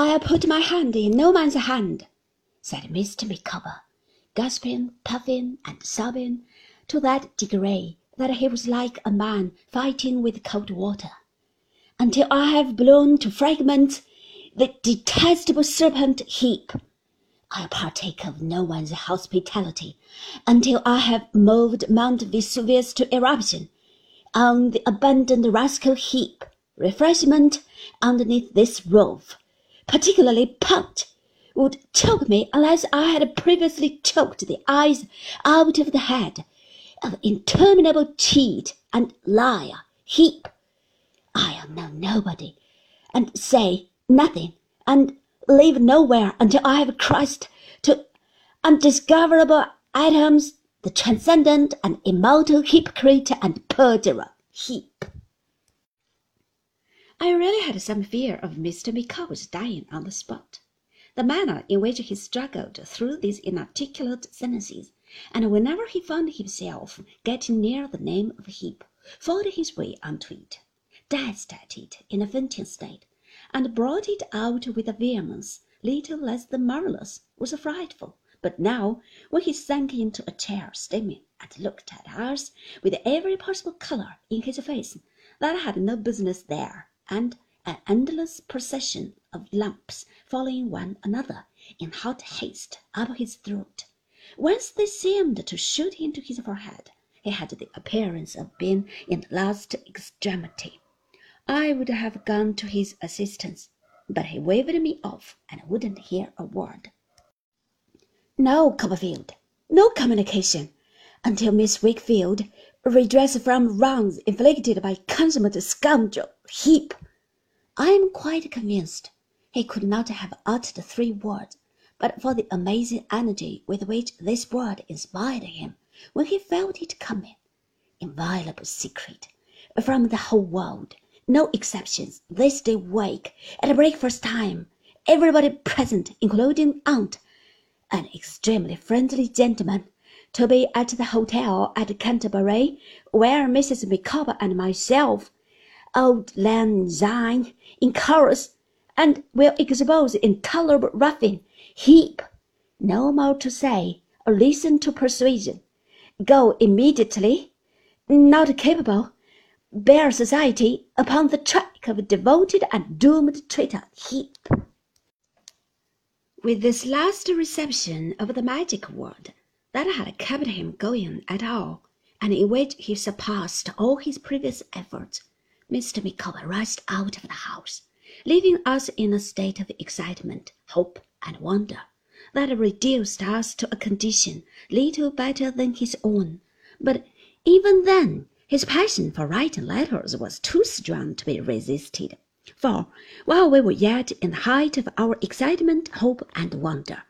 I'll put my hand in no man's hand, said Mr. Micawber, gasping, puffing, and sobbing to that degree that he was like a man fighting with cold water, until I have blown to fragments the detestable serpent Heep. I'll partake of no one's hospitality until I have moved Mount Vesuvius to eruption on the abandoned rascal Heep. Refreshment underneath this roof particularly punch, would choke me unless I had previously choked the eyes out of the head of interminable cheat and liar Heep. I am now nobody, and say nothing, and live nowhere until I have crushed to undiscoverable atoms the transcendent and immortal hypocrite and perjurer Heep. I really had some fear of Mr. Micawber's dying on the spot. The manner in which he struggled through these inarticulate sentences, and whenever he found himself getting near the name of Heep, fought his way onto it, danced at it in a fainting state, and brought it out with a vehemence little less than marvellous, was frightful. But now, when he sank into a chair steaming, and looked at us with every possible colour in his face that had no business there, and an endless procession of lumps following one another in hot haste up his throat, whence they seemed to shoot into his forehead. He had the appearance of being in the last extremity. I would have gone to his assistance, but he waved me off and wouldn't hear a word. No, Copperfield, no communication until Miss Wickfield redress from wrongs inflicted by consummate scoundrel Heep. I am quite convinced he could not have uttered three words but for the amazing energy with which this word inspired him when he felt it coming. Inviolable secret from the whole world, no exceptions, this day week, at breakfast time, everybody present, including aunt, an extremely friendly gentleman, to be at the hotel at Canterbury, where Mrs. Micawber and myself, Auld Lang Syne, in chorus, and will expose intolerable ruffian Heep. No more to say, or listen to persuasion. Go immediately, not capable, bear society upon the track of devoted and doomed traitor Heep. With this last reception of the magic word that had kept him going at all, and in which he surpassed all his previous efforts, Mr. Micawber rushed out of the house, leaving us in a state of excitement, hope, and wonder that reduced us to a condition little better than his own. But even then his passion for writing letters was too strong to be resisted. For while we were yet in the height of our excitement, hope, and wonder,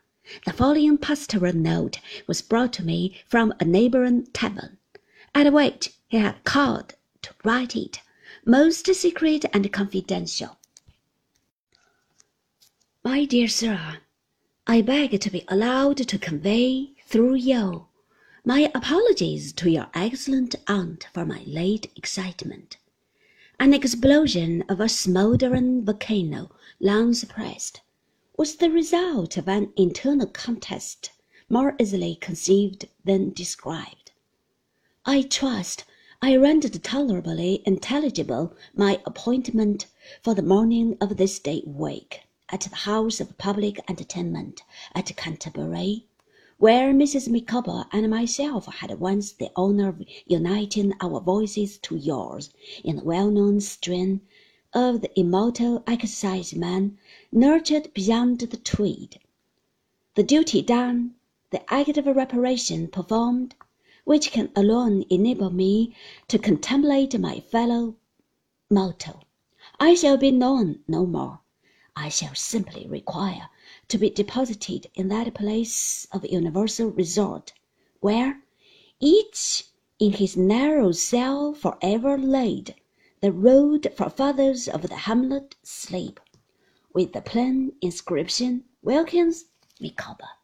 the following pastoral note was brought to me from a neighboring tavern, at which he had called to write it, most secret and confidential. My dear sir, I beg to be allowed to convey, through you, my apologies to your excellent aunt for my late excitement. An explosion of a smouldering volcano, long suppressed, was the result of an internal contest more easily conceived than described. I trust I rendered tolerably intelligible my appointment for the morning of this day week at the house of public entertainment at Canterbury where Mrs. Micawber and myself had once the honour of uniting our voices to yours in the well-known strain of the immortal exciseman nurtured beyond the Tweed. The duty done, the act of reparation performed, which can alone enable me to contemplate my fellow mortal. I shall be known no more. I shall simply require to be deposited in that place of universal resort, where, each in his narrow cell for ever laid, the rude forefathers of the hamlet sleep, with the plain inscription, Wilkins Micawber.